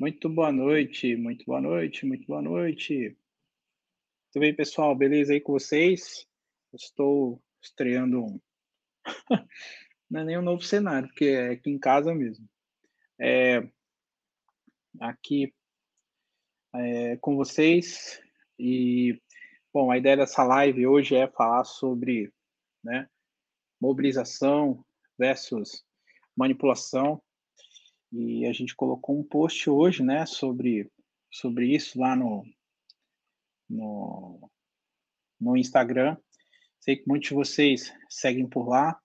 Muito boa noite, muito boa noite, muito boa noite. Tudo bem, pessoal? Beleza aí com vocês? Estou estreando um. Não é nem um novo cenário, porque é aqui em casa mesmo. É... Aqui é, com vocês. E, bom, a ideia dessa live hoje é falar sobre né, mobilização versus manipulação e a gente colocou um post hoje, né, sobre, sobre isso lá no, no, no Instagram. Sei que muitos de vocês seguem por lá.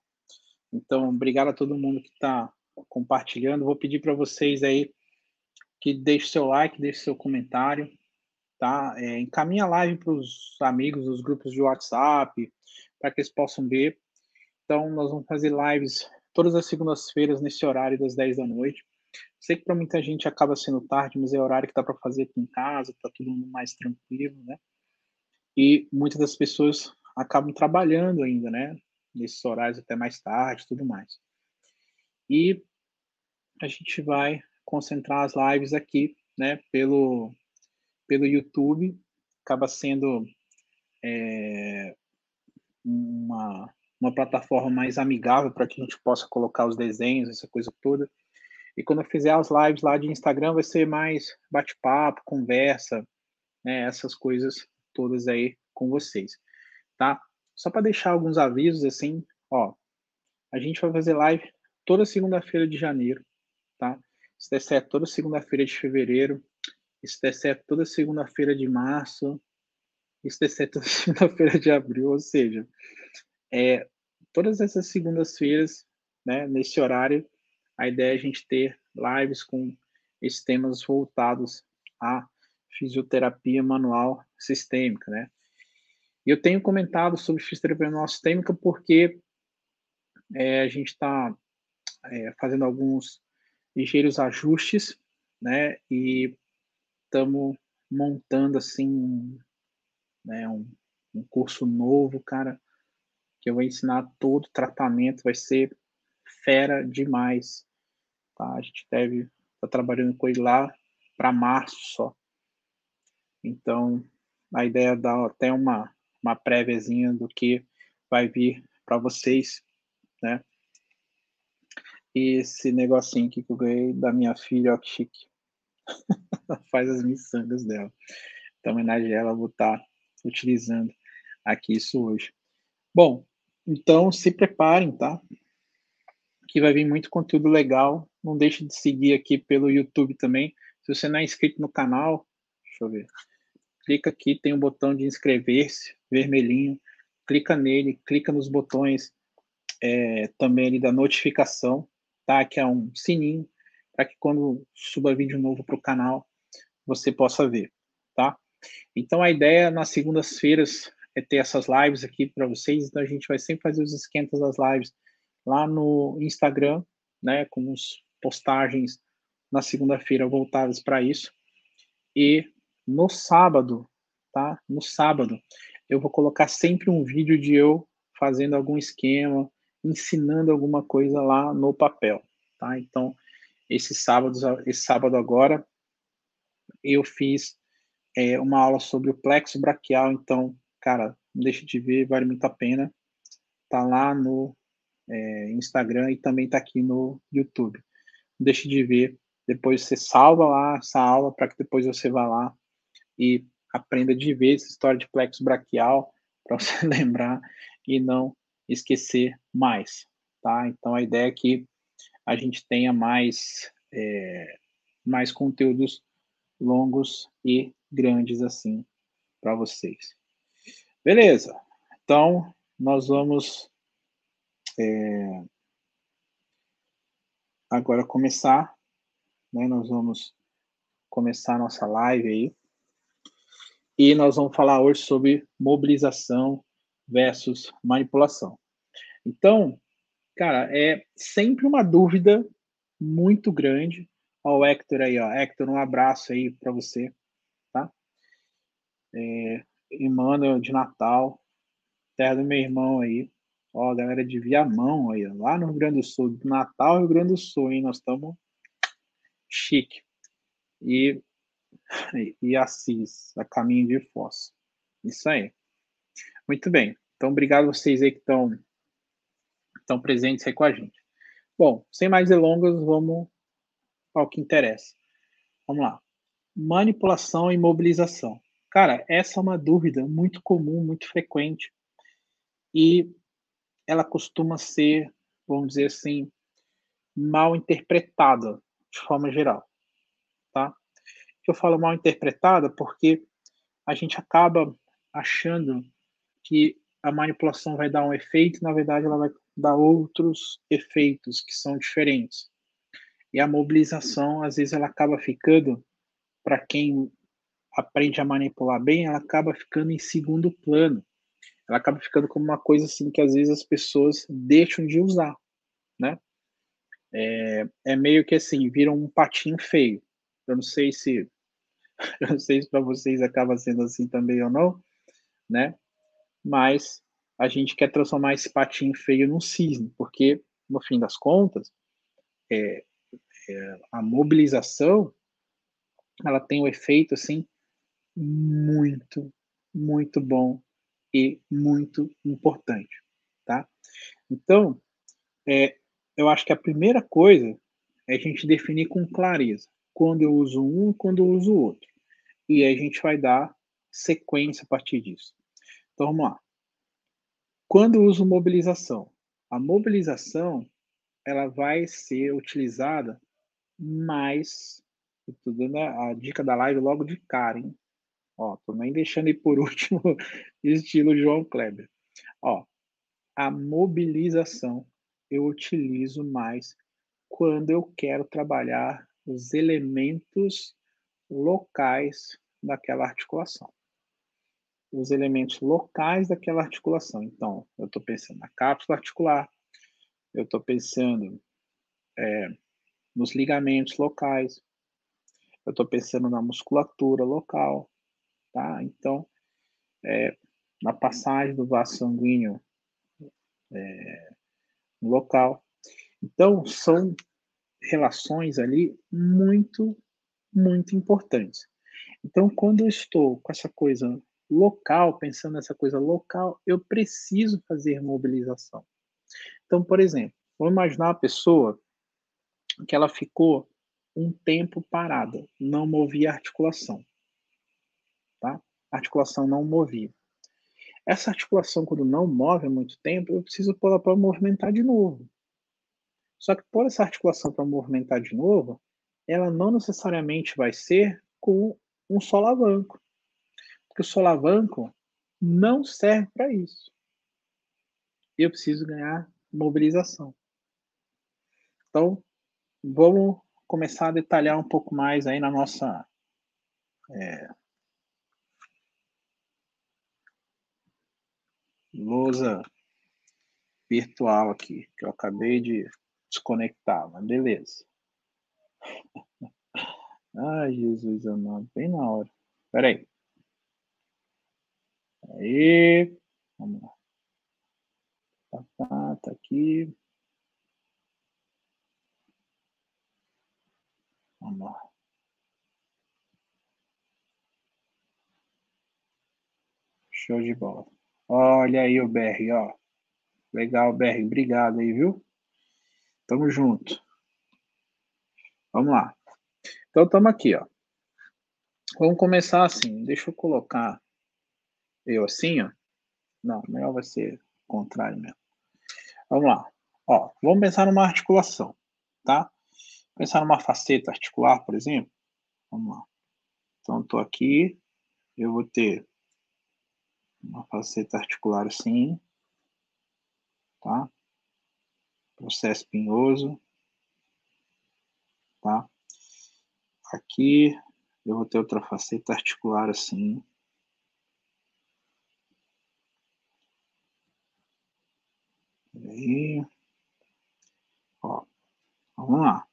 Então, obrigado a todo mundo que está compartilhando. Vou pedir para vocês aí que deixe seu like, deixe seu comentário, tá? É, encaminha a live para os amigos dos grupos de WhatsApp, para que eles possam ver. Então, nós vamos fazer lives todas as segundas-feiras nesse horário das 10 da noite. Sei que para muita gente acaba sendo tarde, mas é horário que dá para fazer aqui em casa, está tudo mais tranquilo, né? E muitas das pessoas acabam trabalhando ainda, né? Nesses horários até mais tarde, tudo mais. E a gente vai concentrar as lives aqui, né? Pelo pelo YouTube, acaba sendo é, uma uma plataforma mais amigável para que a gente possa colocar os desenhos, essa coisa toda. E quando eu fizer as lives lá de Instagram, vai ser mais bate-papo, conversa, né, essas coisas todas aí com vocês, tá? Só para deixar alguns avisos assim, ó, a gente vai fazer live toda segunda-feira de janeiro, tá? Se der certo, toda segunda-feira de fevereiro, se der certo, toda segunda-feira de março, se der certo, toda segunda-feira de abril, ou seja, é, todas essas segundas-feiras, né, nesse horário, a ideia é a gente ter lives com esses temas voltados à fisioterapia manual sistêmica, né? Eu tenho comentado sobre fisioterapia manual sistêmica porque é, a gente está é, fazendo alguns ligeiros ajustes, né? E estamos montando assim né, um, um curso novo, cara, que eu vou ensinar todo o tratamento, vai ser fera demais. Tá? A gente deve estar tá trabalhando com ele lá para março só. Então, a ideia é dar até uma, uma préviazinha do que vai vir para vocês, né? E esse negocinho aqui que eu ganhei da minha filha, ó, que chique. Faz as miçangas dela. Então, homenagem a ela, vou estar tá utilizando aqui isso hoje. Bom, então se preparem, tá? Que vai vir muito conteúdo legal. Não deixe de seguir aqui pelo YouTube também. Se você não é inscrito no canal, deixa eu ver. Clica aqui, tem um botão de inscrever-se, vermelhinho. Clica nele, clica nos botões é, também ali da notificação, tá? Que é um sininho, para que quando suba vídeo novo para o canal, você possa ver, tá? Então a ideia nas segundas-feiras é ter essas lives aqui para vocês. Então a gente vai sempre fazer os esquentas das lives lá no Instagram, né, com os postagens na segunda-feira voltadas para isso. E no sábado, tá? No sábado, eu vou colocar sempre um vídeo de eu fazendo algum esquema, ensinando alguma coisa lá no papel, tá? Então, esse sábado, esse sábado agora, eu fiz é, uma aula sobre o plexo braquial, então, cara, não deixe de ver, vale muito a pena. Tá lá no é, Instagram e também está aqui no YouTube. Não deixe de ver. Depois você salva lá essa aula para que depois você vá lá e aprenda de vez essa história de plexo braquial para você lembrar e não esquecer mais, tá? Então a ideia é que a gente tenha mais é, mais conteúdos longos e grandes assim para vocês. Beleza? Então nós vamos é, agora começar, né? Nós vamos começar a nossa live aí. E nós vamos falar hoje sobre mobilização versus manipulação. Então, cara, é sempre uma dúvida muito grande. Ó, o Hector aí, ó. Hector, um abraço aí para você, tá? É, Emmanuel de Natal, terra do meu irmão aí. Ó, a galera de Viamão aí, lá no Rio Grande do Sul, Natal, Rio Grande do Sul, hein? Nós estamos chique. e, e Assis, a caminho de Foz. Isso aí. Muito bem. Então, obrigado a vocês aí que estão, estão presentes aí com a gente. Bom, sem mais delongas, vamos ao que interessa. Vamos lá. Manipulação e mobilização. Cara, essa é uma dúvida muito comum, muito frequente. E ela costuma ser, vamos dizer assim, mal interpretada de forma geral, tá? Eu falo mal interpretada porque a gente acaba achando que a manipulação vai dar um efeito, na verdade ela vai dar outros efeitos que são diferentes. E a mobilização, às vezes, ela acaba ficando, para quem aprende a manipular bem, ela acaba ficando em segundo plano. Ela acaba ficando como uma coisa assim que às vezes as pessoas deixam de usar, né? É, é meio que assim, viram um patinho feio. Eu não sei se eu não sei se para vocês acaba sendo assim também ou não, né? Mas a gente quer transformar esse patinho feio num cisne, porque no fim das contas, é, é, a mobilização ela tem um efeito assim muito, muito bom e muito importante, tá? Então, é, eu acho que a primeira coisa é a gente definir com clareza quando eu uso um e quando eu uso o outro. E aí a gente vai dar sequência a partir disso. Então vamos lá. Quando eu uso mobilização? A mobilização ela vai ser utilizada mais. Estou dando a, a dica da live logo de cara, hein? Ó, tô nem deixando aí por último, estilo João Kleber. Ó, a mobilização eu utilizo mais quando eu quero trabalhar os elementos locais daquela articulação. Os elementos locais daquela articulação. Então, eu estou pensando na cápsula articular, eu estou pensando é, nos ligamentos locais, eu estou pensando na musculatura local, tá? Então, é, na passagem do vaso sanguíneo é, local. Então, são relações ali muito, muito importantes. Então, quando eu estou com essa coisa local, pensando nessa coisa local, eu preciso fazer mobilização. Então, por exemplo, vamos imaginar uma pessoa que ela ficou um tempo parada, não movia a articulação. Tá? Articulação não movia. Essa articulação, quando não move há muito tempo, eu preciso pôr ela para movimentar de novo. Só que pôr essa articulação para movimentar de novo, ela não necessariamente vai ser com um solavanco. Porque o solavanco não serve para isso. Eu preciso ganhar mobilização. Então, vamos começar a detalhar um pouco mais aí na nossa é, lousa virtual aqui, que eu acabei de desconectar, mas beleza. Ai, Jesus amado, bem na hora. Espera aí. Aí, vamos lá. Tá, tá, tá aqui. Vamos lá. Show de bola. Olha aí o BR, ó. Legal, BR. Obrigado aí, viu? Tamo junto. Vamos lá. Então, estamos aqui, ó. Vamos começar assim. Deixa eu colocar eu assim, ó. Não, melhor vai ser o contrário mesmo. Vamos lá. Ó, vamos pensar numa articulação, tá? Pensar numa faceta articular, por exemplo. Vamos lá. Então, estou aqui. Eu vou ter uma faceta articular assim, tá? Processo espinhoso, tá? Aqui eu vou ter outra faceta articular assim. Aí, ó, vamos lá.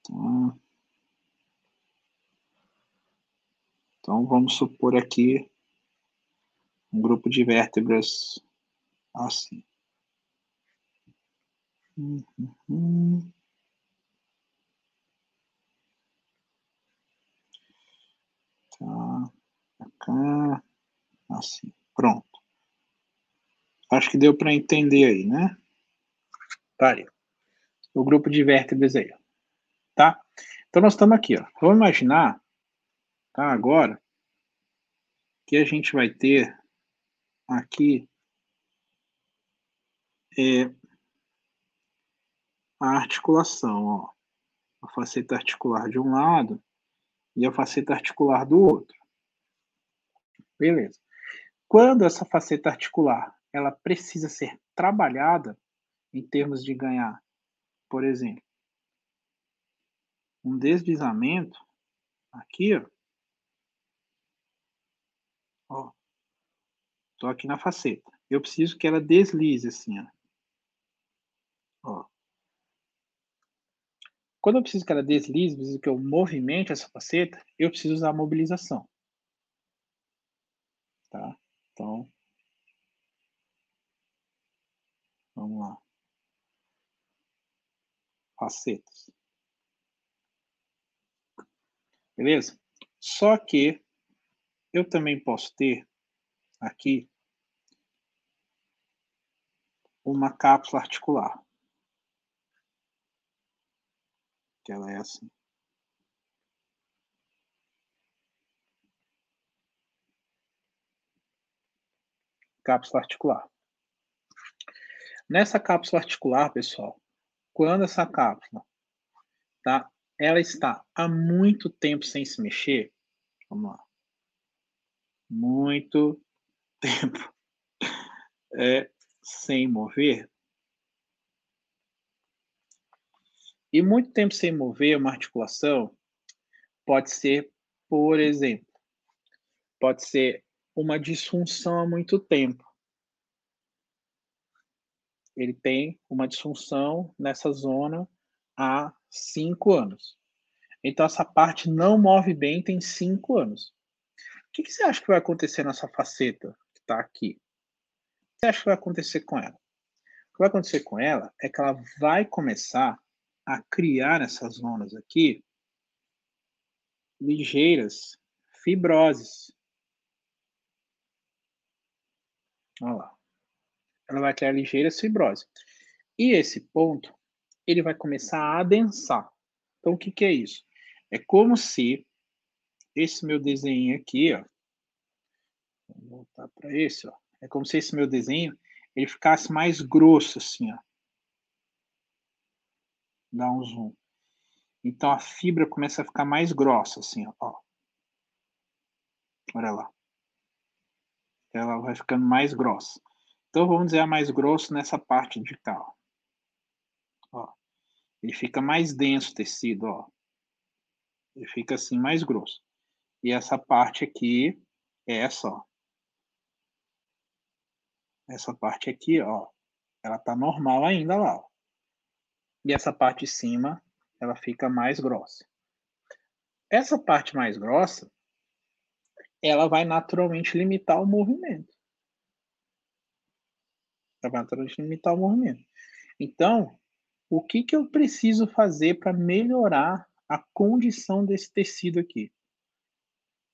Então, Então, vamos supor aqui um grupo de vértebras assim. Uhum. Tá. Cá. Assim. Pronto. Acho que deu para entender aí, né? Tá. O grupo de vértebras aí. Tá? Então, nós estamos aqui. Ó. Vamos imaginar tá? Agora que a gente vai ter aqui é a articulação, ó. A faceta articular de um lado e a faceta articular do outro. Beleza. Quando essa faceta articular ela precisa ser trabalhada em termos de ganhar, por exemplo, um deslizamento aqui, ó. Tô aqui na faceta. Eu preciso que ela deslize assim, ó. ó. Quando eu preciso que ela deslize, preciso que eu movimente essa faceta, eu preciso usar a mobilização. Tá? Então, vamos lá. Facetas. Beleza? Só que eu também posso ter aqui uma cápsula articular. que ela é assim. Cápsula articular. Nessa cápsula articular, pessoal, quando essa cápsula, tá? Ela está há muito tempo sem se mexer. Vamos lá. Muito tempo é, sem mover. E muito tempo sem mover uma articulação pode ser, por exemplo, pode ser uma disfunção há muito tempo. Ele tem uma disfunção nessa zona há cinco anos. Então, essa parte não move bem tem cinco anos. O que, que você acha que vai acontecer nessa faceta que está aqui? Você acha que vai acontecer com ela? O que vai acontecer com ela é que ela vai começar a criar essas zonas aqui ligeiras fibroses. Olha lá. Ela vai criar ligeiras fibroses. E esse ponto, ele vai começar a adensar. Então, o que, que é isso? É como se esse meu desenho aqui, ó, vou voltar para esse, ó, é como se esse meu desenho ele ficasse mais grosso assim, ó dá um zoom. Então a fibra começa a ficar mais grossa, assim, ó. Olha lá. Ela vai ficando mais grossa. Então vamos dizer a mais grosso nessa parte de cá, ó. ó. Ele fica mais denso o tecido, ó. Ele fica assim mais grosso. E essa parte aqui é essa, ó. Essa parte aqui, ó, ela tá normal ainda lá, ó e essa parte de cima ela fica mais grossa. Essa parte mais grossa, ela vai naturalmente limitar o movimento. Ela vai naturalmente limitar o movimento. Então, o que, que eu preciso fazer para melhorar a condição desse tecido aqui?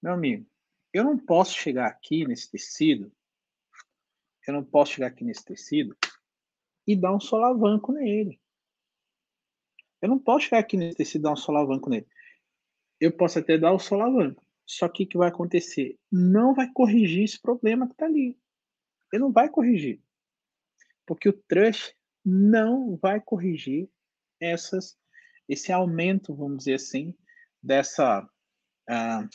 Meu amigo, eu não posso chegar aqui nesse tecido, eu não posso chegar aqui nesse tecido e dar um solavanco nele. Eu não posso chegar aqui nesse tecido e dar um solavanco nele. Eu posso até dar o solavanco. Só que o que vai acontecer? Não vai corrigir esse problema que está ali. Ele não vai corrigir. Porque o trust não vai corrigir essas, esse aumento, vamos dizer assim, dessa. Uh,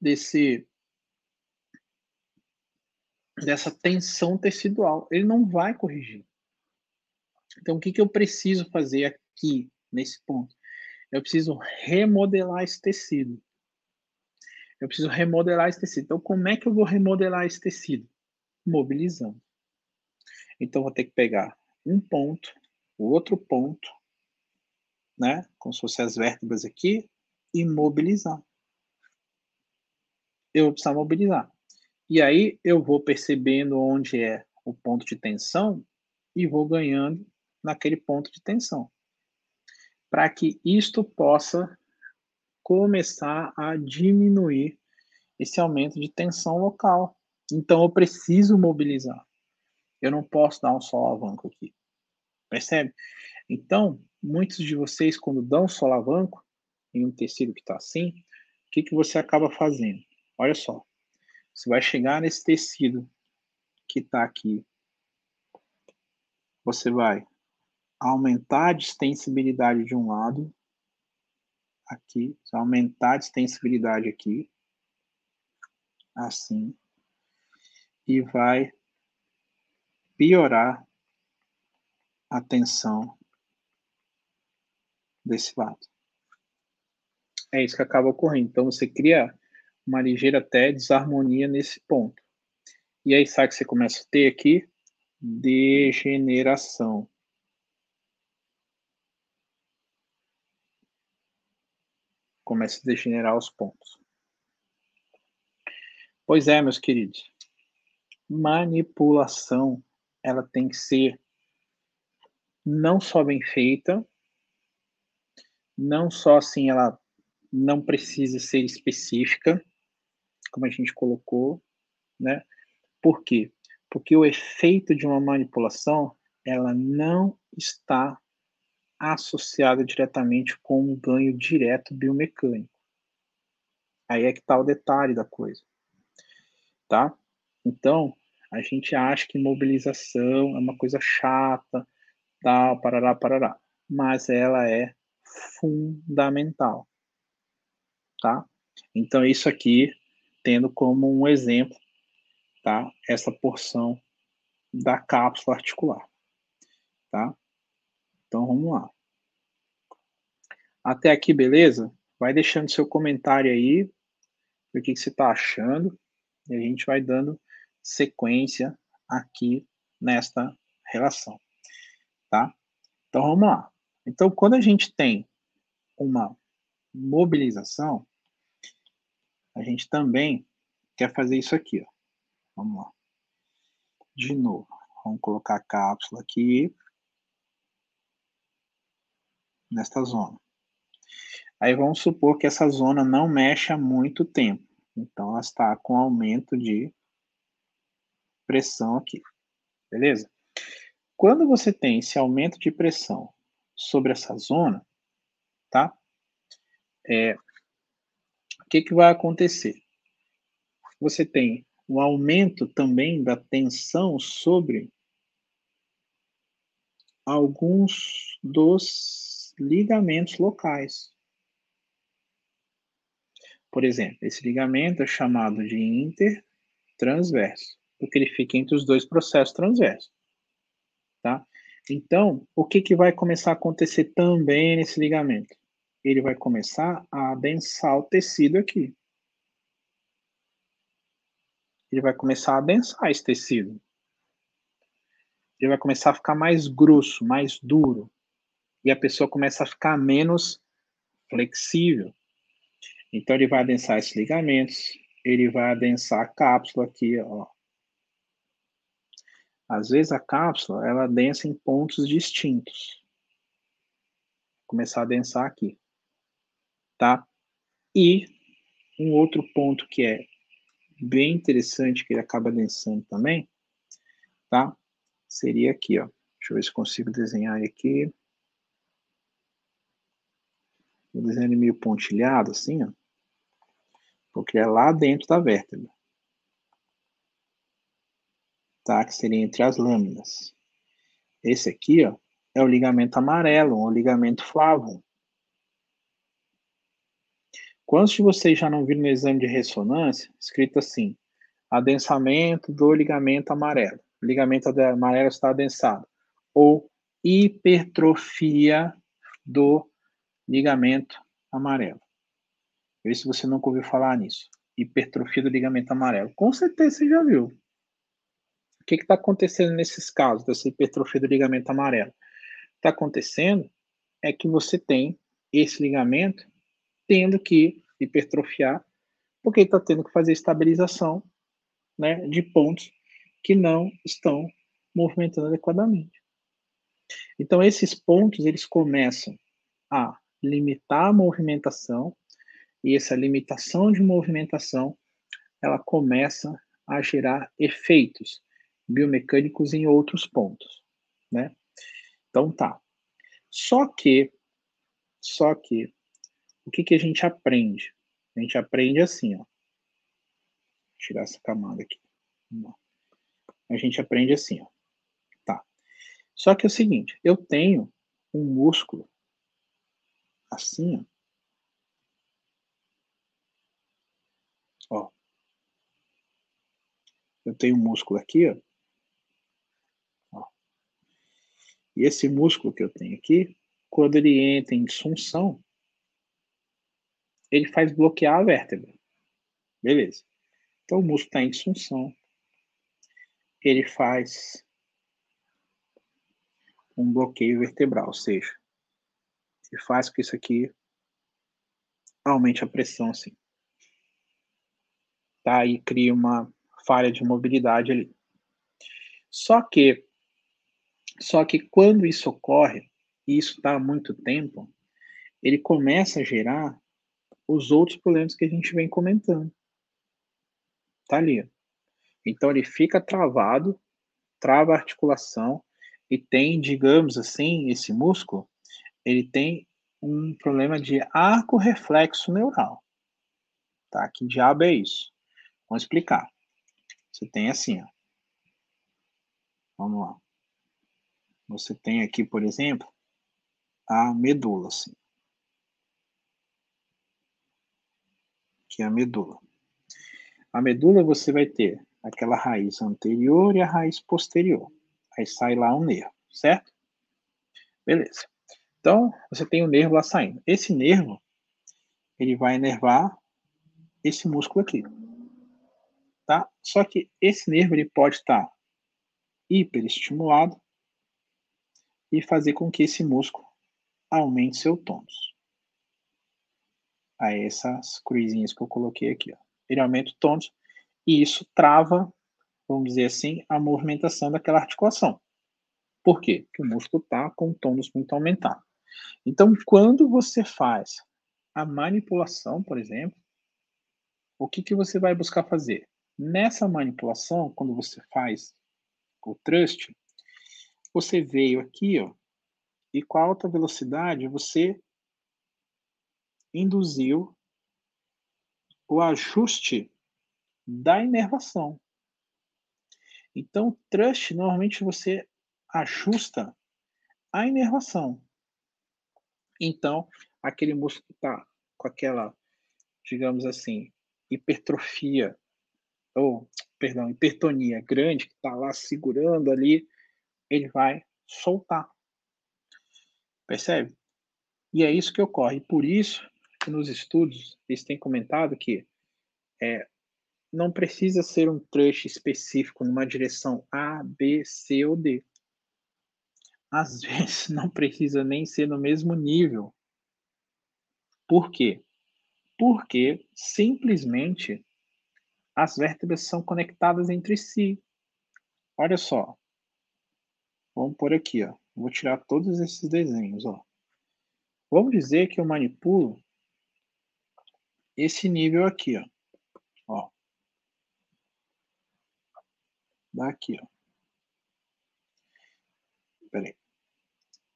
desse dessa tensão tecidual. Ele não vai corrigir. Então, o que, que eu preciso fazer aqui, nesse ponto? Eu preciso remodelar esse tecido. Eu preciso remodelar esse tecido. Então, como é que eu vou remodelar esse tecido? Mobilizando. Então, vou ter que pegar um ponto, o outro ponto, né? Como se fossem as vértebras aqui, e mobilizar. Eu vou precisar mobilizar. E aí, eu vou percebendo onde é o ponto de tensão e vou ganhando naquele ponto de tensão, para que isto possa começar a diminuir esse aumento de tensão local. Então eu preciso mobilizar. Eu não posso dar um solavanco aqui. Percebe? Então, muitos de vocês, quando dão solavanco em um tecido que está assim, o que, que você acaba fazendo? Olha só. Você vai chegar nesse tecido que está aqui. Você vai aumentar a distensibilidade de um lado, aqui, aumentar a distensibilidade aqui, assim, e vai piorar a tensão desse lado. É isso que acaba ocorrendo. Então você cria uma ligeira até desarmonia nesse ponto. E aí sabe que você começa a ter aqui degeneração. Começa a degenerar os pontos. Pois é, meus queridos manipulação ela tem que ser não só bem feita, não só assim ela não precisa ser específica, como a gente colocou, né? Por quê? Porque o efeito de uma manipulação ela não está associada diretamente com um ganho direto biomecânico. Aí é que está o detalhe da coisa, tá? Então, a gente acha que mobilização é uma coisa chata, tal, parará, parará. Mas ela é fundamental, tá? Então, isso aqui, tendo como um exemplo, tá? Essa porção da cápsula articular, tá? Então, vamos lá. Até aqui, beleza? Vai deixando seu comentário aí, o que, que você está achando, e a gente vai dando sequência aqui nesta relação, tá? Então vamos lá. Então quando a gente tem uma mobilização, a gente também quer fazer isso aqui, ó. Vamos lá. De novo, vamos colocar a cápsula aqui nesta zona. Aí vamos supor que essa zona não mexe há muito tempo. Então ela está com aumento de pressão aqui, beleza? Quando você tem esse aumento de pressão sobre essa zona, tá? É, o que, que vai acontecer? Você tem um aumento também da tensão sobre alguns dos ligamentos locais. Por exemplo, esse ligamento é chamado de intertransverso porque ele fica entre os dois processos transversos. Tá? Então, o que, que vai começar a acontecer também nesse ligamento? Ele vai começar a adensar o tecido aqui. Ele vai começar a adensar esse tecido. Ele vai começar a ficar mais grosso, mais duro. E a pessoa começa a ficar menos flexível. Então, ele vai adensar esses ligamentos, ele vai adensar a cápsula aqui, ó. Às vezes a cápsula ela densa em pontos distintos. Começar a densar aqui, tá? E um outro ponto que é bem interessante que ele acaba densando também, tá? Seria aqui, ó. Deixa eu ver se consigo desenhar aqui. Vou desenhar meio pontilhado assim, ó. Porque é lá dentro da vértebra tá? Que seria entre as lâminas. Esse aqui, ó, é o ligamento amarelo, ou ligamento flavo. Quantos de vocês já não viram no exame de ressonância, escrito assim, adensamento do ligamento amarelo. O ligamento amarelo está adensado. Ou hipertrofia do ligamento amarelo. Vê se você nunca ouviu falar nisso. Hipertrofia do ligamento amarelo. Com certeza você já viu que está acontecendo nesses casos dessa hipertrofia do ligamento amarelo? Está acontecendo é que você tem esse ligamento tendo que hipertrofiar, porque está tendo que fazer estabilização né, de pontos que não estão movimentando adequadamente. Então, esses pontos eles começam a limitar a movimentação e essa limitação de movimentação, ela começa a gerar efeitos biomecânicos em outros pontos, né? Então tá. Só que, só que, o que que a gente aprende? A gente aprende assim, ó. Vou tirar essa camada aqui. A gente aprende assim, ó. Tá. Só que é o seguinte, eu tenho um músculo assim, ó. ó. Eu tenho um músculo aqui, ó. ó. E esse músculo que eu tenho aqui, quando ele entra em disfunção, ele faz bloquear a vértebra. Beleza. Então o músculo está em disfunção. Ele faz um bloqueio vertebral, ou seja, ele faz com que isso aqui aumente a pressão assim. Tá? E cria uma falha de mobilidade ali. Só que, só que quando isso ocorre, e isso está há muito tempo, ele começa a gerar os outros problemas que a gente vem comentando. Tá ali. Então ele fica travado, trava a articulação, e tem, digamos assim, esse músculo, ele tem um problema de arco reflexo neural. Tá? Que diabo é isso? Vamos explicar. Você tem assim, ó. Vamos lá. Você tem aqui, por exemplo, a medula, assim. Aqui é a medula. A medula você vai ter aquela raiz anterior e a raiz posterior. Aí sai lá um nervo, certo? Beleza. Então, você tem o um nervo lá saindo. Esse nervo, ele vai inervar esse músculo aqui. Tá? Só que esse nervo ele pode estar hiperestimulado e fazer com que esse músculo aumente seu tônus. Aí essas cruzinhas que eu coloquei aqui, ó. Ele aumenta o tônus e isso trava vamos dizer assim, a movimentação daquela articulação. Por quê? Porque o músculo está com o tônus muito aumentado. Então, quando você faz a manipulação, por exemplo, o que, que você vai buscar fazer? Nessa manipulação, quando você faz o thrust, você veio aqui, ó, e com alta velocidade você induziu o ajuste da inervação. Então, trust, normalmente você ajusta a inervação. Então, aquele músculo que está com aquela, digamos assim, hipertrofia, ou, perdão, hipertonia grande, que está lá segurando ali, ele vai soltar. Percebe? E é isso que ocorre. Por isso que nos estudos eles têm comentado que é, não precisa ser um trust específico numa direção A, B, C ou D. Às vezes não precisa nem ser no mesmo nível. Por quê? Porque simplesmente as vértebras são conectadas entre si. Olha só. Vamos por aqui, ó. Vou tirar todos esses desenhos, ó. Vamos dizer que eu manipulo esse nível aqui, ó. ó. Daqui, ó. Espera aí.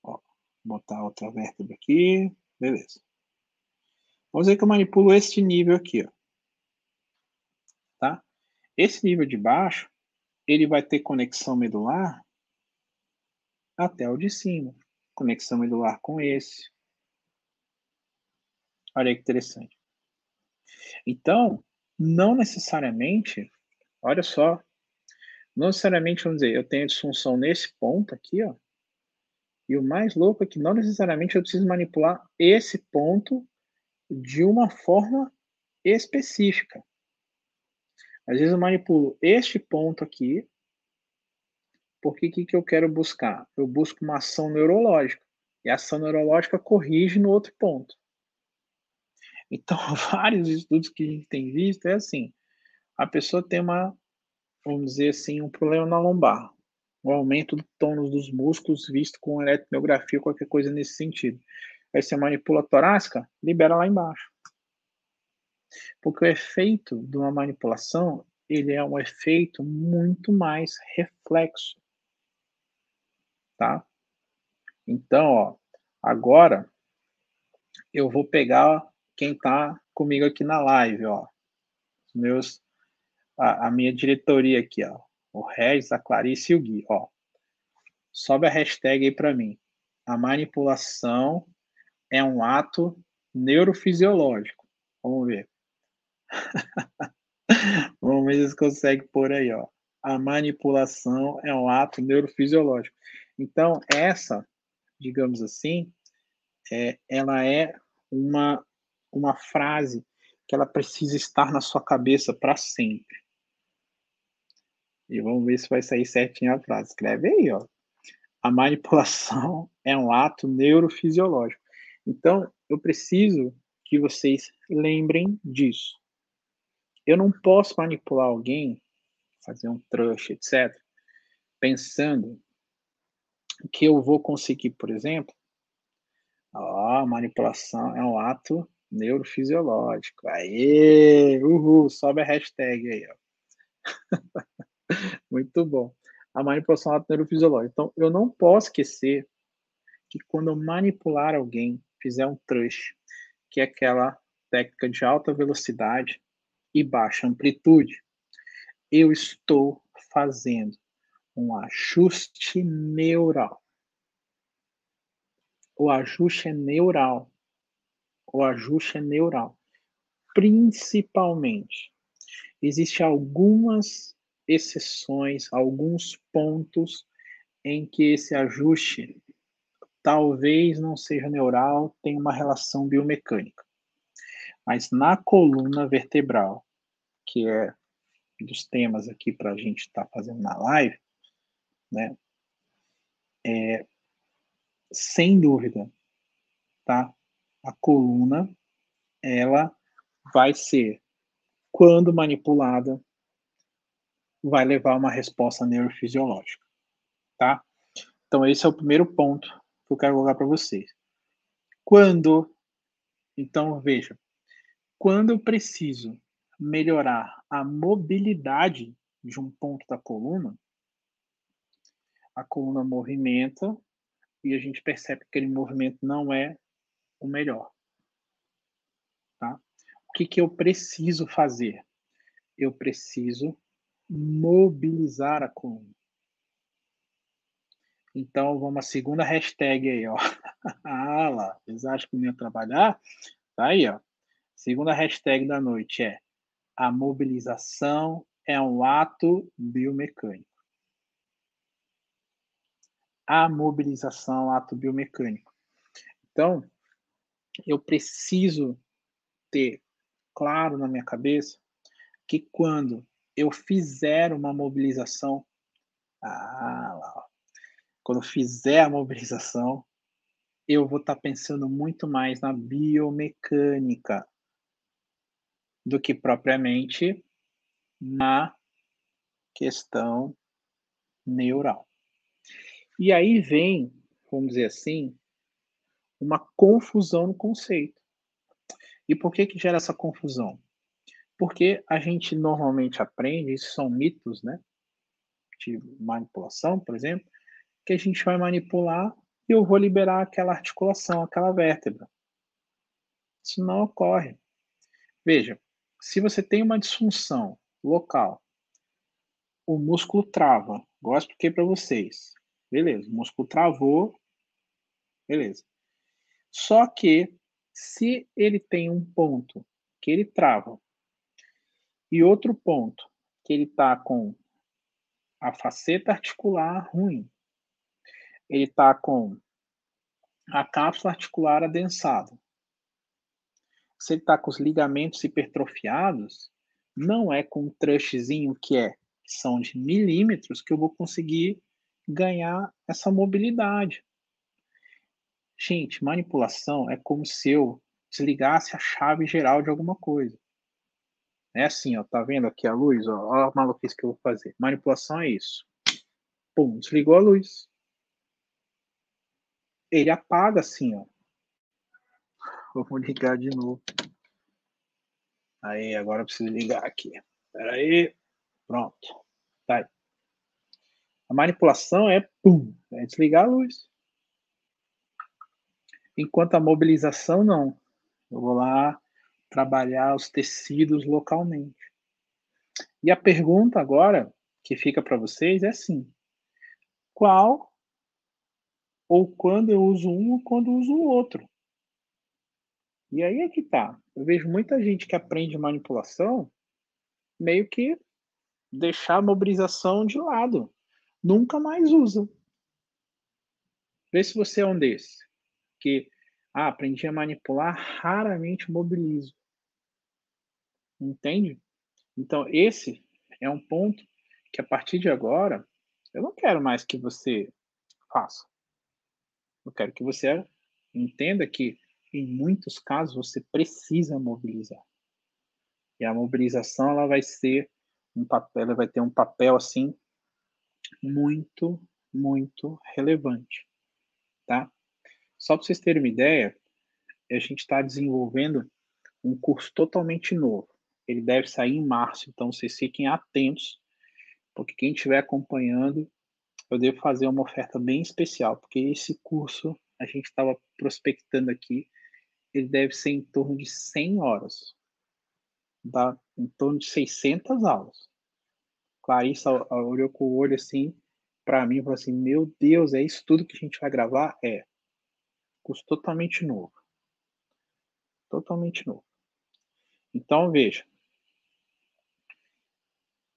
Ó, botar outra vértebra aqui. Beleza. Vamos ver que eu manipulo este nível aqui, ó. Tá? Esse nível de baixo, ele vai ter conexão medular até o de cima. Conexão medular com esse. Olha que interessante. Então, não necessariamente, olha só, não necessariamente, vamos dizer, eu tenho disfunção nesse ponto aqui, ó. E o mais louco é que não necessariamente eu preciso manipular esse ponto de uma forma específica. Às vezes eu manipulo este ponto aqui, porque o que, que eu quero buscar? Eu busco uma ação neurológica. E a ação neurológica corrige no outro ponto. Então, vários estudos que a gente tem visto é assim: a pessoa tem uma vamos dizer assim, um problema na lombar, um aumento do tônus dos músculos visto com eletromiografia, qualquer coisa nesse sentido. Aí você manipula a torácica, libera lá embaixo. Porque o efeito de uma manipulação, ele é um efeito muito mais reflexo. Tá? Então, ó, agora eu vou pegar quem está comigo aqui na live, ó. Meus, a, a, minha diretoria aqui, ó. O Regis, a Clarice e o Gui, ó. Sobe a hashtag aí para mim. A manipulação é um ato neurofisiológico. Vamos ver. Vamos ver se consegue pôr aí, ó. A manipulação é um ato neurofisiológico. Então, essa, digamos assim, é, ela é uma, uma frase que ela precisa estar na sua cabeça para sempre. E vamos ver se vai sair certinho a frase. Escreve aí, ó. A manipulação é um ato neurofisiológico. Então, eu preciso que vocês lembrem disso. Eu não posso manipular alguém, fazer um trush, etc., pensando que eu vou conseguir, por exemplo, ó, manipulação é um ato neurofisiológico. Aê! Uhul! Sobe a hashtag aí, ó. Muito bom. A manipulação ato neurofisiológico. Então, eu não posso esquecer que quando eu manipular alguém, fizer um trush, que é aquela técnica de alta velocidade e baixa amplitude, eu estou fazendo um ajuste neural. O ajuste é neural. O ajuste é neural. Principalmente, existem algumas exceções, alguns pontos em que esse ajuste talvez não seja neural, tem uma relação biomecânica. Mas na coluna vertebral, que é dos temas aqui para a gente estar tá fazendo na live, né? É, sem dúvida, tá? A coluna, ela vai ser, quando manipulada, vai levar uma resposta neurofisiológica, tá? Então esse é o primeiro ponto que eu quero colocar para vocês. Quando, então veja, quando eu preciso melhorar a mobilidade de um ponto da coluna, a coluna movimenta e a gente percebe que aquele movimento não é o melhor. Tá? O que, que eu preciso fazer? Eu preciso mobilizar a coluna. Então, vamos a segunda hashtag aí, ó. ah lá, vocês acham que não ia trabalhar? Tá aí, ó. Segunda hashtag da noite é a mobilização é um ato biomecânico. A mobilização é um ato biomecânico. Então, eu preciso ter claro na minha cabeça que quando eu fizer uma mobilização, ah, quando eu fizer a mobilização, eu vou estar tá pensando muito mais na biomecânica do que propriamente na questão neural. E aí vem, vamos dizer assim, uma confusão no conceito. E por que que gera essa confusão? Porque a gente normalmente aprende, isso são mitos, né? De manipulação, por exemplo, que a gente vai manipular e eu vou liberar aquela articulação, aquela vértebra. Isso não ocorre. Veja, se você tem uma disfunção local, o músculo trava. Igual eu expliquei para vocês. Beleza, o músculo travou. Beleza. Só que se ele tem um ponto que ele trava e outro ponto que ele está com a faceta articular ruim, ele está com a cápsula articular adensada. Se ele está com os ligamentos hipertrofiados, não é com um trushzinho que é que são de milímetros que eu vou conseguir ganhar essa mobilidade. Gente, manipulação é como se eu desligasse a chave geral de alguma coisa. É assim, ó, tá vendo aqui a luz? Ó, ó a maluquice que eu vou fazer. Manipulação é isso. Pum, desligou a luz ele apaga assim, ó. Vamos ligar de novo. Aí, agora eu preciso ligar aqui. Espera aí. Pronto. Tá aí. A manipulação é, pum, é desligar a luz. Enquanto a mobilização, não. Eu vou lá trabalhar os tecidos localmente. E a pergunta agora que fica para vocês é assim: qual ou quando eu uso um ou quando eu uso o outro? E aí é que tá. Eu vejo muita gente que aprende manipulação meio que deixar a mobilização de lado. Nunca mais usa. Vê se você é um desses. Que, ah, aprendi a manipular, raramente mobilizo. Entende? Então, esse é um ponto que a partir de agora, eu não quero mais que você faça. Eu quero que você entenda que, em muitos casos, você precisa mobilizar. E a mobilização ela vai ser um papel, ela vai ter um papel assim muito, muito relevante, tá? Só para vocês terem uma ideia, a gente está desenvolvendo um curso totalmente novo. Ele deve sair em março, então vocês fiquem atentos, porque quem estiver acompanhando, eu devo fazer uma oferta bem especial, porque esse curso a gente estava prospectando aqui, ele deve ser em torno de 100 horas, dá em torno de 600 aulas. Clarissa olhou com o olho assim para mim e falou assim: Meu Deus, é isso tudo que a gente vai gravar? É. Curso totalmente novo. Totalmente novo. Então, veja.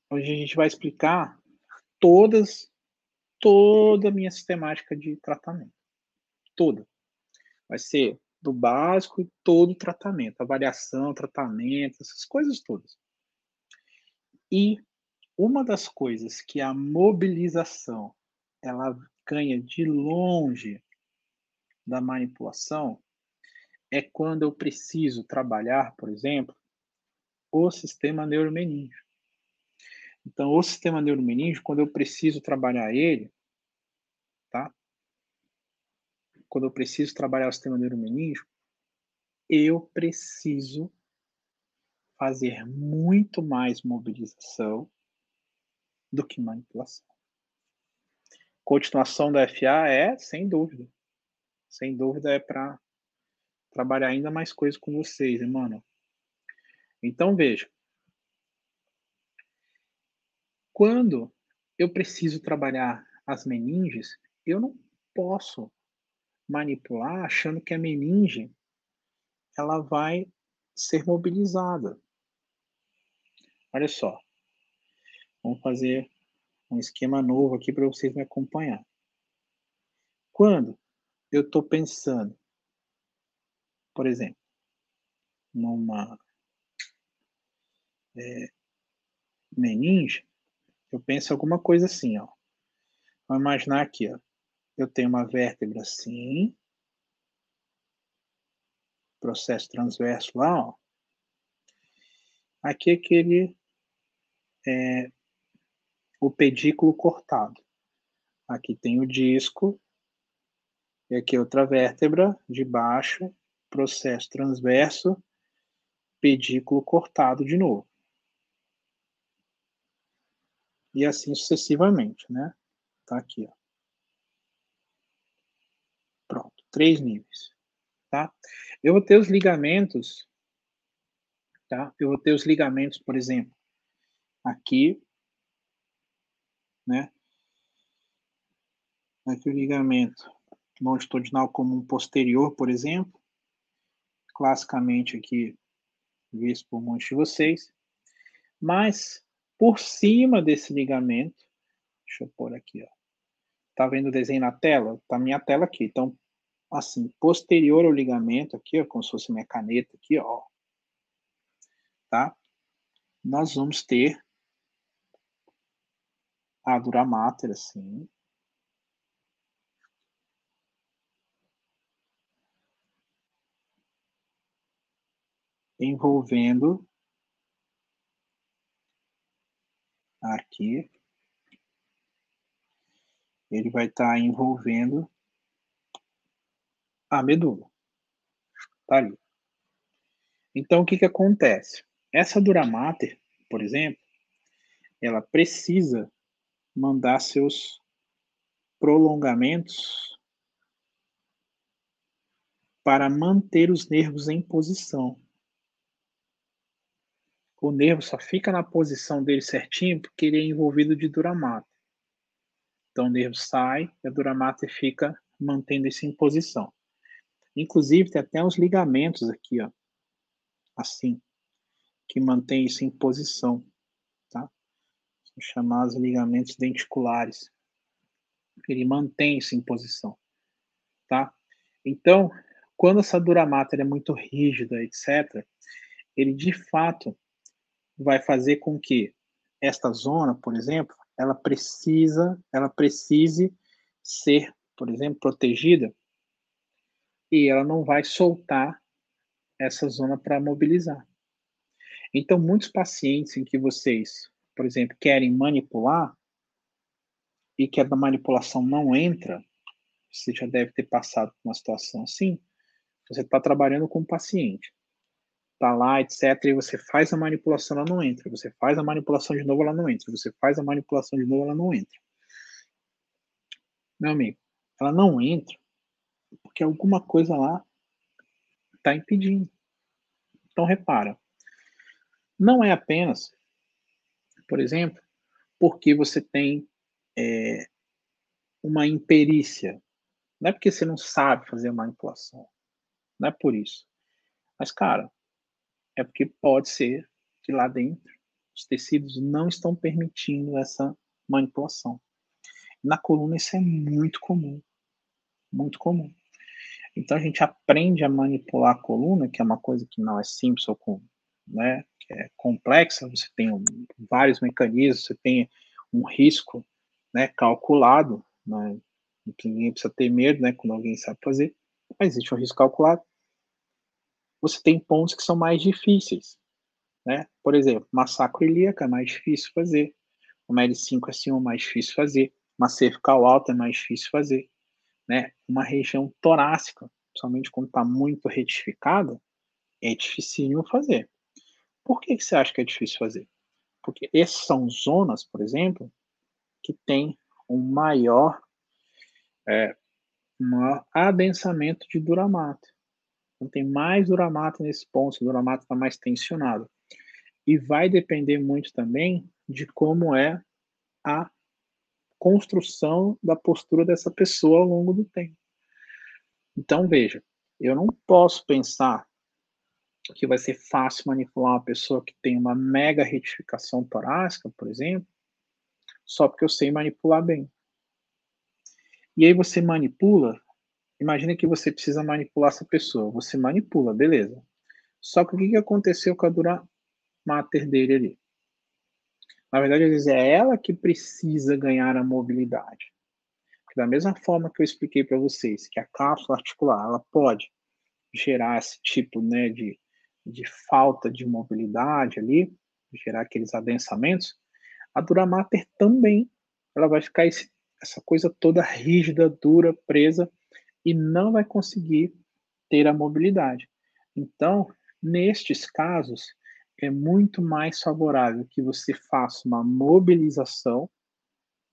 Hoje a gente vai explicar todas, toda a minha sistemática de tratamento. Toda. Vai ser do básico e todo o tratamento, avaliação, tratamento, essas coisas todas. E uma das coisas que a mobilização ela ganha de longe da manipulação é quando eu preciso trabalhar, por exemplo, o sistema neuromeníneo. Então, o sistema neuromeníneo, quando eu preciso trabalhar ele, tá? Quando eu preciso trabalhar o sistema neuromeníneo, eu preciso fazer muito mais mobilização do que manipulação. Continuação da FA é, sem dúvida. Sem dúvida é para trabalhar ainda mais coisas com vocês, mano. Então veja. Quando eu preciso trabalhar as meninges, eu não posso manipular achando que a meninge ela vai ser mobilizada. Olha só. Vamos fazer um esquema novo aqui para vocês me acompanhar. Quando eu estou pensando, por exemplo, numa é, meninge, eu penso alguma coisa assim, ó. Vamos imaginar aqui, ó. Eu tenho uma vértebra assim, processo transverso lá, ó. Aqui é aquele é, o pedículo cortado. Aqui tem o disco, e aqui outra vértebra de baixo, processo transverso, pedículo cortado de novo. E assim sucessivamente, né? Tá aqui, ó. Pronto, três níveis, tá? Eu vou ter os ligamentos, tá? Eu vou ter os ligamentos, por exemplo, aqui né? Aqui o ligamento longitudinal comum posterior, por exemplo, classicamente aqui visto por muitos de vocês, mas por cima desse ligamento, deixa eu pôr aqui, ó. Tá vendo o desenho na tela? Tá minha tela aqui. Então, assim, posterior ao ligamento aqui, ó, como se fosse minha caneta aqui, ó. Tá? Nós vamos ter a dura mater, assim. Envolvendo aqui. Ele vai estar tá envolvendo a medula. Tá ali. Então, o que que acontece? essa dura mater, por exemplo, ela precisa mandar seus prolongamentos para manter os nervos em posição. O nervo só fica na posição dele certinho porque ele é envolvido de dura mater. Então o nervo sai e a dura mater fica mantendo isso em posição. Inclusive tem até uns ligamentos aqui, ó, assim, que mantém isso em posição, tá? São chamados ligamentos denticulares. Ele mantém isso em posição, tá? Então, quando essa dura mater é muito rígida, etc., ele de fato vai fazer com que esta zona, por exemplo, ela precisa, ela precise ser, por exemplo, protegida e ela não vai soltar essa zona para mobilizar. Então, muitos pacientes em que vocês, por exemplo, querem manipular e que a manipulação não entra, você já deve ter passado por uma situação assim, você está trabalhando com o paciente, está lá, etc., e você faz a manipulação, ela não entra, você faz a manipulação de novo, ela não entra, você faz a manipulação de novo, ela não entra. Meu amigo, ela não entra porque alguma coisa lá está impedindo. Então, repara, não é apenas, por exemplo, porque você tem é, uma imperícia. Não é porque você não sabe fazer manipulação. Não é por isso. Mas, cara, é porque pode ser que lá dentro os tecidos não estão permitindo essa manipulação. Na coluna isso é muito comum. Muito comum. Então a gente aprende a manipular a coluna, que é uma coisa que não é simples ou com, né, que é complexa, você tem um, vários mecanismos, você tem um risco né, calculado, né, ninguém precisa ter medo né, quando alguém sabe fazer, mas existe um risco calculado. Você tem pontos que são mais difíceis. Né? Por exemplo, massacro ilíaca é mais difícil fazer, uma L5 acima é mais difícil fazer, uma cervical alta é mais difícil fazer. Né? Uma região torácica, principalmente quando está muito retificada, é dificílimo fazer. Por que, que você acha que é difícil fazer? Porque essas são zonas, por exemplo, que tem um maior, é, maior adensamento de duramata. Então tem mais duramata nesse ponto, o duramata está mais tensionado. E vai depender muito também de como é a construção da postura dessa pessoa ao longo do tempo. Então, veja, eu não posso pensar que vai ser fácil manipular uma pessoa que tem uma mega retificação torácica, por exemplo, só porque eu sei manipular bem. E aí você manipula, imagina que você precisa manipular essa pessoa, você manipula, beleza. Só que o que aconteceu com a dura mater dele ali? Na verdade, às vezes é ela que precisa ganhar a mobilidade. Porque da mesma forma que eu expliquei para vocês que a cápsula articular ela pode gerar esse tipo né, de de falta de mobilidade ali, gerar aqueles adensamentos, a dura mater também ela vai ficar esse, essa coisa toda rígida, dura, presa e não vai conseguir ter a mobilidade. Então, nestes casos, é muito mais favorável que você faça uma mobilização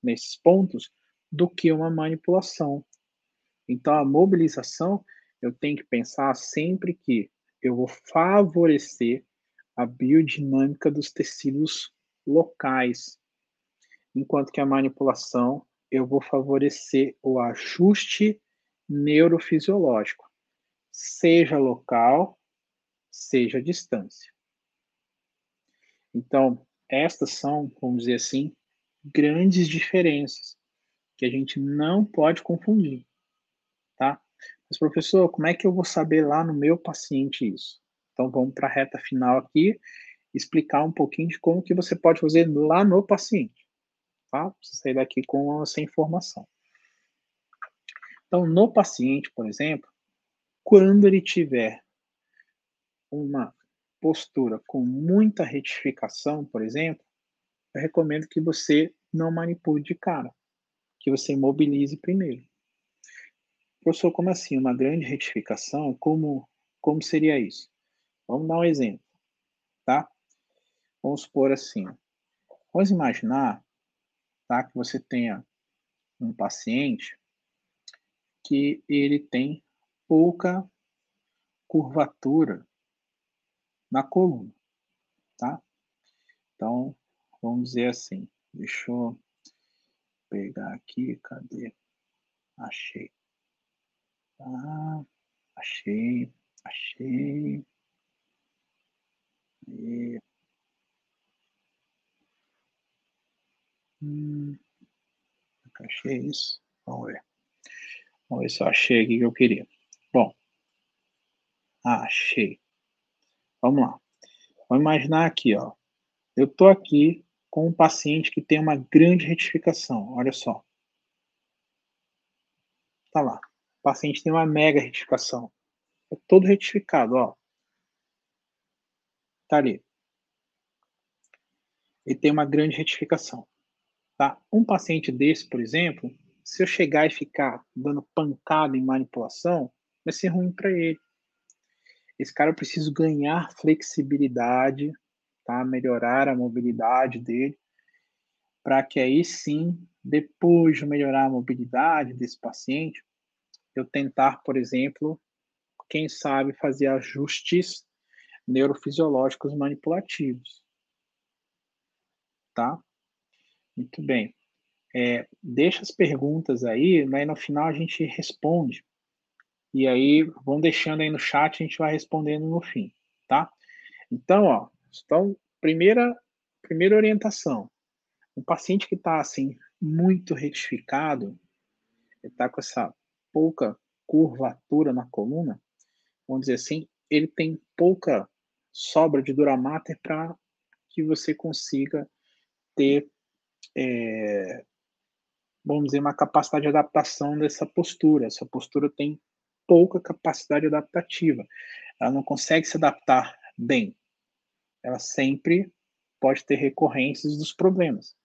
nesses pontos do que uma manipulação. Então, a mobilização, eu tenho que pensar sempre que eu vou favorecer a biodinâmica dos tecidos locais, enquanto que a manipulação eu vou favorecer o ajuste neurofisiológico, seja local, seja distância. Então, estas são, vamos dizer assim, grandes diferenças que a gente não pode confundir, tá? Mas, professor, como é que eu vou saber lá no meu paciente isso? Então, vamos para a reta final aqui, explicar um pouquinho de como que você pode fazer lá no paciente, tá? Você sair daqui com essa informação. Então, no paciente, por exemplo, quando ele tiver uma postura com muita retificação, por exemplo, eu recomendo que você não manipule de cara, que você imobilize primeiro. Professor, como assim? Uma grande retificação? Como, como seria isso? Vamos dar um exemplo, tá? vamos supor assim, vamos imaginar, tá, que você tenha um paciente que ele tem pouca curvatura na coluna, tá? Então, vamos dizer assim, deixa eu pegar aqui, cadê? Achei. Ah, achei, achei. E... Hum, achei isso. Vamos ver. Vamos ver se eu achei aqui que eu queria. Bom, achei. Vamos lá. Vamos imaginar aqui, ó. Eu tô aqui com um paciente que tem uma grande retificação. Olha só. Tá lá. O paciente tem uma mega retificação. É todo retificado, ó. Tá ali. Ele tem uma grande retificação. Tá? Um paciente desse, por exemplo, se eu chegar e ficar dando pancada em manipulação, vai ser ruim para ele. Esse cara eu preciso ganhar flexibilidade, tá? Melhorar a mobilidade dele, para que aí sim, depois de melhorar a mobilidade desse paciente, eu tentar, por exemplo, quem sabe fazer ajustes neurofisiológicos manipulativos. Tá? Muito bem. É, deixa as perguntas aí, né, no final a gente responde. E aí, vão deixando aí no chat, a gente vai respondendo no fim, tá? Então, ó, então, primeira, primeira orientação. Um paciente que está, assim, muito retificado, está com essa pouca curvatura na coluna, vamos dizer assim, ele tem pouca sobra de duramater para que você consiga ter é, vamos dizer, uma capacidade de adaptação dessa postura. Essa postura tem pouca capacidade adaptativa. Ela não consegue se adaptar bem. Ela sempre pode ter recorrências dos problemas.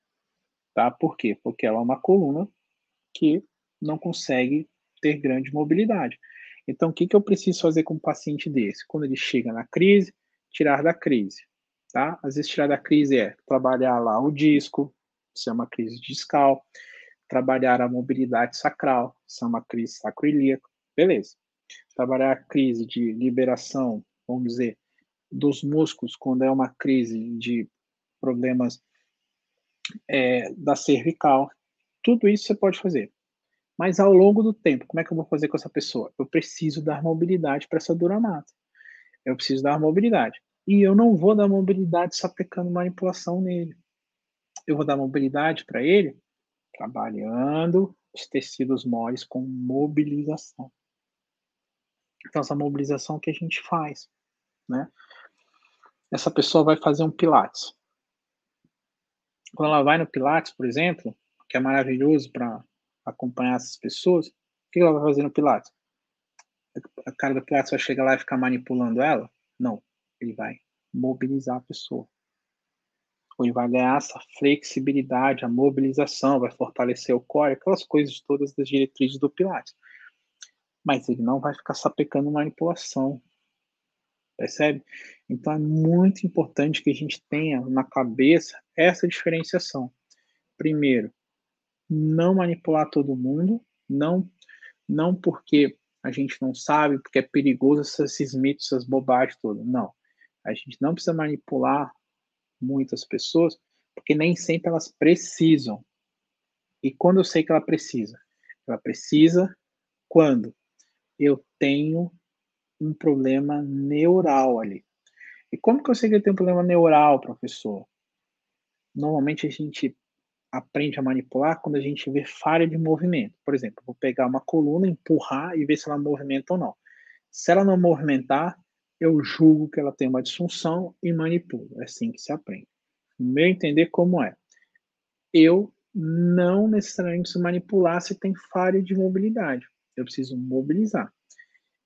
Tá? Por quê? Porque ela é uma coluna que não consegue ter grande mobilidade. Então, o que, que eu preciso fazer com um paciente desse? Quando ele chega na crise, tirar da crise. Tá? Às vezes, tirar da crise é trabalhar lá o disco, se é uma crise discal, trabalhar a mobilidade sacral, se é uma crise sacroiliaca, beleza. Trabalhar a crise de liberação, vamos dizer, dos músculos, quando é uma crise de problemas é, da cervical, tudo isso você pode fazer. Mas ao longo do tempo, como é que eu vou fazer com essa pessoa? Eu preciso dar mobilidade para essa dura mata. Eu preciso dar mobilidade. E eu não vou dar mobilidade só aplicando manipulação nele. Eu vou dar mobilidade para ele trabalhando os tecidos moles com mobilização. Então, essa mobilização que a gente faz, né? Essa pessoa vai fazer um pilates. Quando ela vai no pilates, por exemplo, que é maravilhoso para acompanhar essas pessoas, o que ela vai fazer no pilates? A cara do pilates vai chegar lá e ficar manipulando ela? Não, ele vai mobilizar a pessoa ele vai ganhar essa flexibilidade, a mobilização, vai fortalecer o core, aquelas coisas todas das diretrizes do Pilates. Mas ele não vai ficar sapecando manipulação. Percebe? Então é muito importante que a gente tenha na cabeça essa diferenciação. Primeiro, não manipular todo mundo, não não porque a gente não sabe, porque é perigoso esses mitos, essas bobagens todas. Não. A gente não precisa manipular muitas pessoas, porque nem sempre elas precisam. E quando eu sei que ela precisa? Ela precisa quando eu tenho um problema neural ali. E como que eu sei que eu tenho um problema neural, professor? Normalmente a gente aprende a manipular quando a gente vê falha de movimento. Por exemplo, vou pegar uma coluna, empurrar e ver se ela movimenta ou não. Se ela não movimentar, eu julgo que ela tem uma disfunção e manipulo. É assim que se aprende. No meu entender, como é? Eu não necessariamente preciso manipular se tem falha de mobilidade. Eu preciso mobilizar.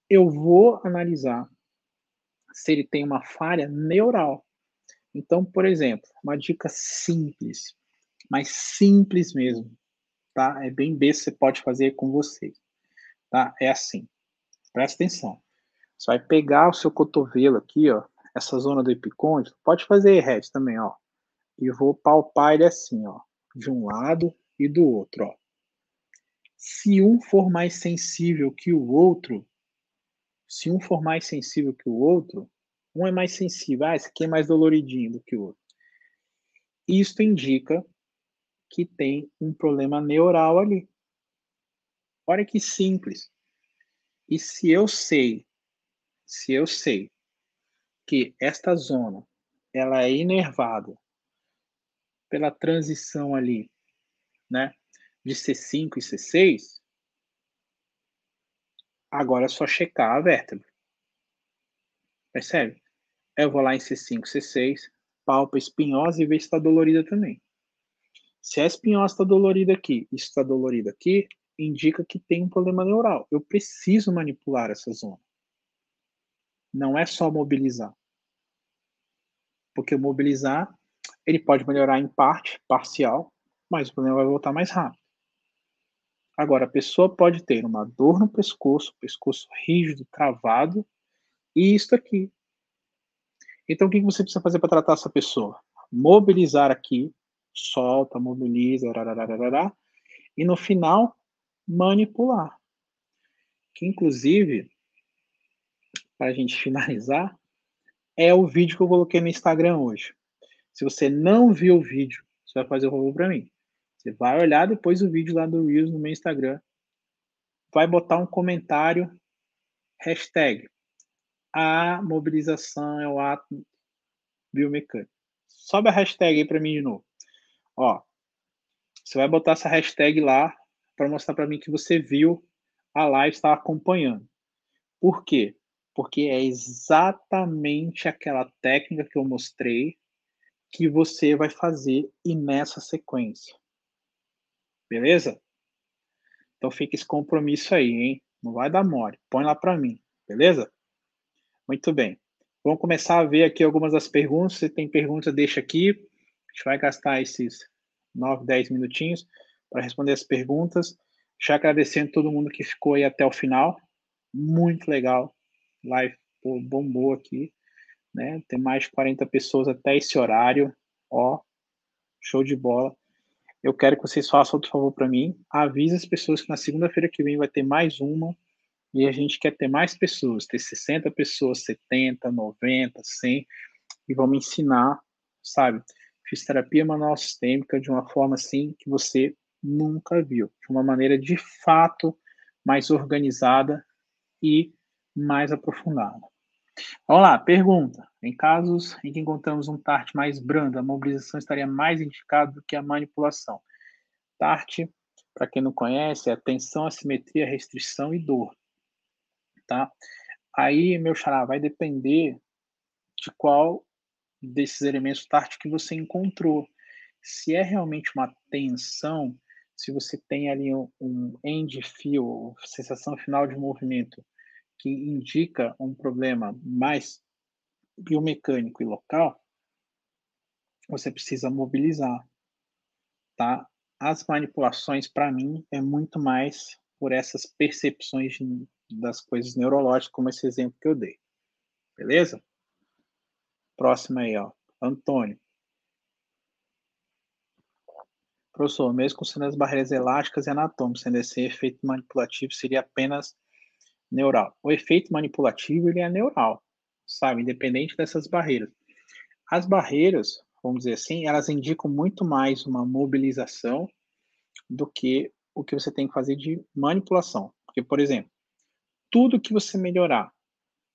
Eu vou analisar se ele tem uma falha neural. Então, por exemplo, uma dica simples, mas simples mesmo, tá? É bem besta, você pode fazer com você, tá? É assim. Presta atenção. Você vai pegar o seu cotovelo aqui, ó, essa zona do epicôndilo, pode fazer red também, ó. E vou palpar ele assim, ó, de um lado e do outro, ó. Se um for mais sensível que o outro, se um for mais sensível que o outro, um é mais sensível, ah, esse aqui é mais doloridinho do que o outro. Isso indica que tem um problema neural ali. Olha que simples. E se eu sei, se eu sei que esta zona ela é inervada pela transição ali, né, de C5 e C6, agora é só checar a vértebra. Percebe? Eu vou lá em C5, C6, palpa espinhosa e ver se está dolorida também. Se a espinhosa está dolorida aqui e está dolorida aqui, indica que tem um problema neural. Eu preciso manipular essa zona. Não é só mobilizar. Porque mobilizar, ele pode melhorar em parte, parcial, mas o problema vai voltar mais rápido. Agora, a pessoa pode ter uma dor no pescoço, pescoço rígido, travado, e isso aqui. Então, o que você precisa fazer para tratar essa pessoa? Mobilizar aqui, solta, mobiliza, e no final, manipular. Que, inclusive, para a gente finalizar, é o vídeo que eu coloquei no Instagram hoje. Se você não viu o vídeo, você vai fazer o favor para mim. Você vai olhar depois o vídeo lá do Reels no meu Instagram. Vai botar um comentário, hashtag a mobilização é o ato biomecânico. Sobe a hashtag aí para mim de novo. Ó, você vai botar essa hashtag lá para mostrar para mim que você viu a live, está acompanhando. Por quê? Porque é exatamente aquela técnica que eu mostrei que você vai fazer e nessa sequência. Beleza? Então fica esse compromisso aí, hein? Não vai dar mole. Põe lá para mim, beleza? Muito bem. Vamos começar a ver aqui algumas das perguntas. Se tem pergunta, deixa aqui. A gente vai gastar esses 9, 10 minutinhos para responder as perguntas. Já agradecendo todo mundo que ficou aí até o final. Muito legal. Live pô, bombou aqui. Né? Tem mais de 40 pessoas até esse horário. Ó, show de bola. Eu quero que vocês façam outro favor para mim. Avise as pessoas que na segunda-feira que vem vai ter mais uma. E a gente quer ter mais pessoas, ter 60 pessoas, 70, 90, 100. E vamos ensinar, sabe? Fisioterapia manual sistêmica de uma forma assim que você nunca viu. De uma maneira de fato mais organizada e mais aprofundada. Vamos lá, pergunta. Em casos em que encontramos um TART mais brando, a mobilização estaria mais indicada do que a manipulação. TART, para quem não conhece, é tensão, assimetria, restrição e dor. Tá? Aí, meu xará, vai depender de qual desses elementos TART que você encontrou. Se é realmente uma tensão, se você tem ali um, um end feel, sensação final de movimento, que indica um problema mais biomecânico e local, você precisa mobilizar, tá? As manipulações, para mim, é muito mais por essas percepções das coisas neurológicas, como esse exemplo que eu dei. Beleza? Próxima aí, ó. Antônio. Professor, mesmo sendo as barreiras elásticas e anatômicas, sendo esse efeito manipulativo seria apenas neural. O efeito manipulativo ele é neural, sabe, independente dessas barreiras. As barreiras, vamos dizer assim, elas indicam muito mais uma mobilização do que o que você tem que fazer de manipulação. Porque, por exemplo, tudo que você melhorar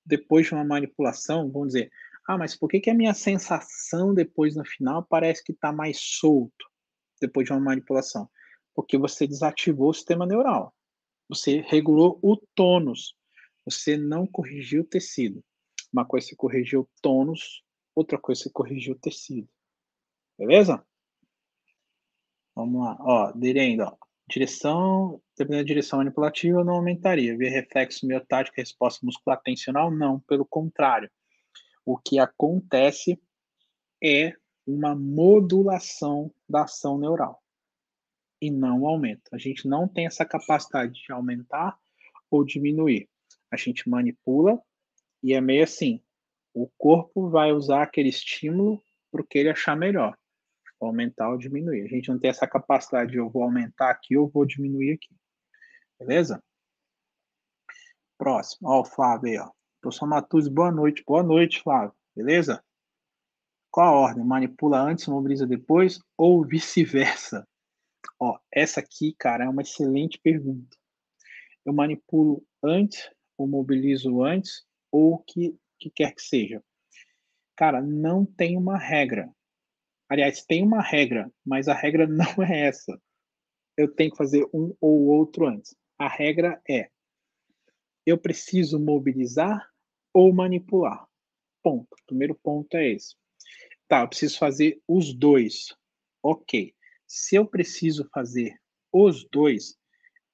depois de uma manipulação, vamos dizer, ah, mas por que, que a minha sensação depois no final parece que está mais solto depois de uma manipulação? Porque você desativou o sistema neural. Você regulou o tônus. Você não corrigiu o tecido. Uma coisa você corrigiu o tônus, outra coisa você corrigiu o tecido. Beleza? Vamos lá. Ó, ainda, ó. Direção, dependendo da direção manipulativa, não aumentaria. Via reflexo miotático, resposta muscular tensional, não. Pelo contrário. O que acontece é uma modulação da ação neural e não um aumento. A gente não tem essa capacidade de aumentar ou diminuir. A gente manipula e é meio assim. O corpo vai usar aquele estímulo para o que ele achar melhor, aumentar ou diminuir. A gente não tem essa capacidade de eu vou aumentar aqui ou vou diminuir aqui. Beleza? Próximo. Ó, o Flávio aí, ó. Professor Matuzzi, boa noite. Boa noite, Flávio. Beleza? Qual a ordem? Manipula antes, mobiliza depois ou vice-versa? Ó, essa aqui, cara, é uma excelente pergunta. Eu manipulo antes, ou mobilizo antes, ou o que, que quer que seja. Cara, não tem uma regra. Aliás, tem uma regra, mas a regra não é essa. Eu tenho que fazer um ou outro antes. A regra é: eu preciso mobilizar ou manipular. Ponto. Primeiro ponto é esse. Tá, eu preciso fazer os dois. Ok. Se eu preciso fazer os dois,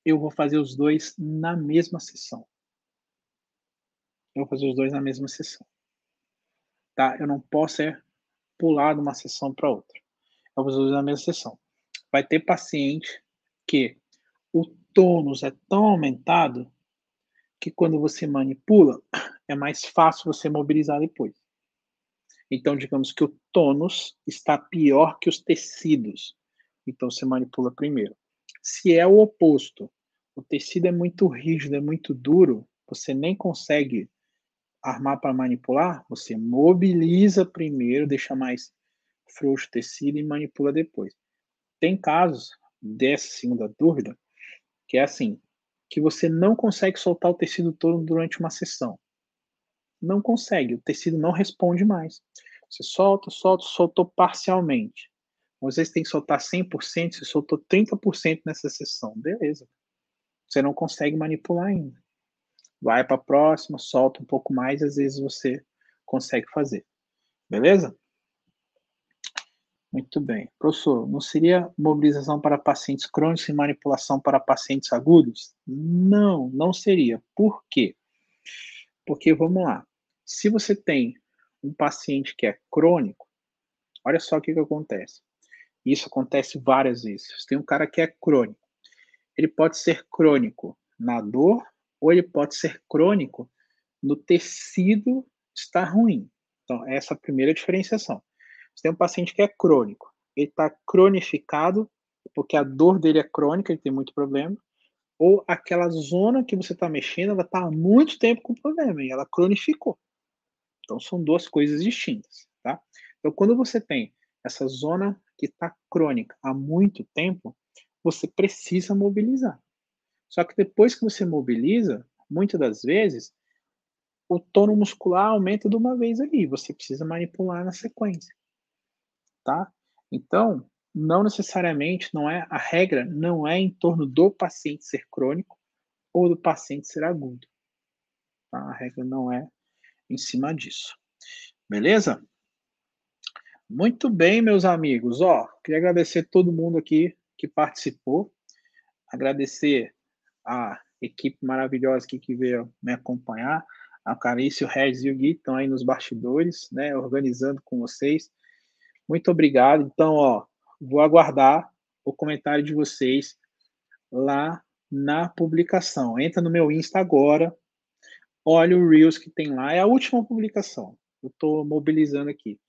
eu vou fazer os dois na mesma sessão. Eu vou fazer os dois na mesma sessão. Tá? Eu não posso é, pular de uma sessão para outra. Eu vou fazer os dois na mesma sessão. Vai ter paciente que o tônus é tão aumentado que quando você manipula, é mais fácil você mobilizar depois. Então, digamos que o tônus está pior que os tecidos. Então, você manipula primeiro. Se é o oposto, o tecido é muito rígido, é muito duro, você nem consegue armar para manipular, você mobiliza primeiro, deixa mais frouxo o tecido e manipula depois. Tem casos dessa segunda dúvida que é assim, que você não consegue soltar o tecido todo durante uma sessão não consegue, o tecido não responde mais. Você solta, solta, soltou parcialmente. Às vezes tem que soltar 100%, você soltou 30% nessa sessão. Beleza. Você não consegue manipular ainda. Vai para a próxima, solta um pouco mais, às vezes você consegue fazer. Beleza? Muito bem. Professor, não seria mobilização para pacientes crônicos e manipulação para pacientes agudos? Não, não seria. Por quê? Porque, vamos lá, se você tem um paciente que é crônico, olha só o que, que acontece. Isso acontece várias vezes. Tem um cara que é crônico. Ele pode ser crônico na dor ou ele pode ser crônico no tecido estar ruim. Então, essa é a primeira diferenciação. Você tem um paciente que é crônico. Ele está cronificado porque a dor dele é crônica, ele tem muito problema. Ou aquela zona que você está mexendo, ela está há muito tempo com problema e ela cronificou. Então, são duas coisas distintas, tá? Então, quando você tem essa zona que está crônica há muito tempo, você precisa mobilizar. Só que depois que você mobiliza, muitas das vezes, o tono muscular aumenta de uma vez ali, você precisa manipular na sequência, tá? Então, não necessariamente, não é a regra não é em torno do paciente ser crônico ou do paciente ser agudo. Tá? A regra não é em cima disso. Beleza? Muito bem, meus amigos. Ó, queria agradecer todo mundo aqui que participou. Agradecer a equipe maravilhosa aqui que veio me acompanhar. A Carício, o Regis e o Gui estão aí nos bastidores, né, organizando com vocês. Muito obrigado. Então, ó, vou aguardar o comentário de vocês lá na publicação. Entra no meu Insta agora, olha o Reels que tem lá, é a última publicação. Eu estou mobilizando aqui.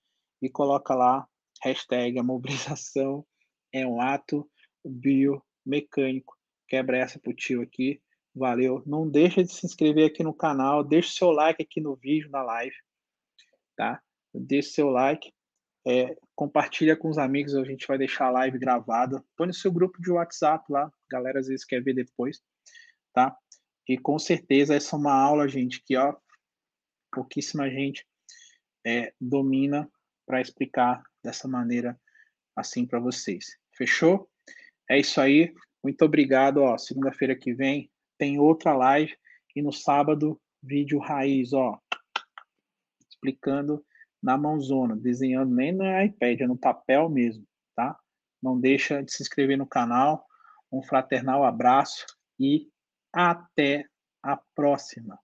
E coloca lá, hashtag a mobilização é um ato biomecânico. Quebra essa pro tio aqui. Valeu. Não deixa de se inscrever aqui no canal, deixa seu like aqui no vídeo, na live, tá? Deixa seu like, é, compartilha com os amigos, a gente vai deixar a live gravada. Põe no seu grupo de WhatsApp lá, a galera às vezes quer ver depois, tá? E com certeza essa é uma aula, gente, que ó, pouquíssima gente é, domina para explicar dessa maneira assim para vocês. Fechou? É isso aí. Muito obrigado. Ó, segunda-feira que vem tem outra live e no sábado vídeo raiz, ó, explicando na mãozona, desenhando nem no iPad, é no papel mesmo, tá? Não deixa de se inscrever no canal. Um fraternal abraço e até a próxima.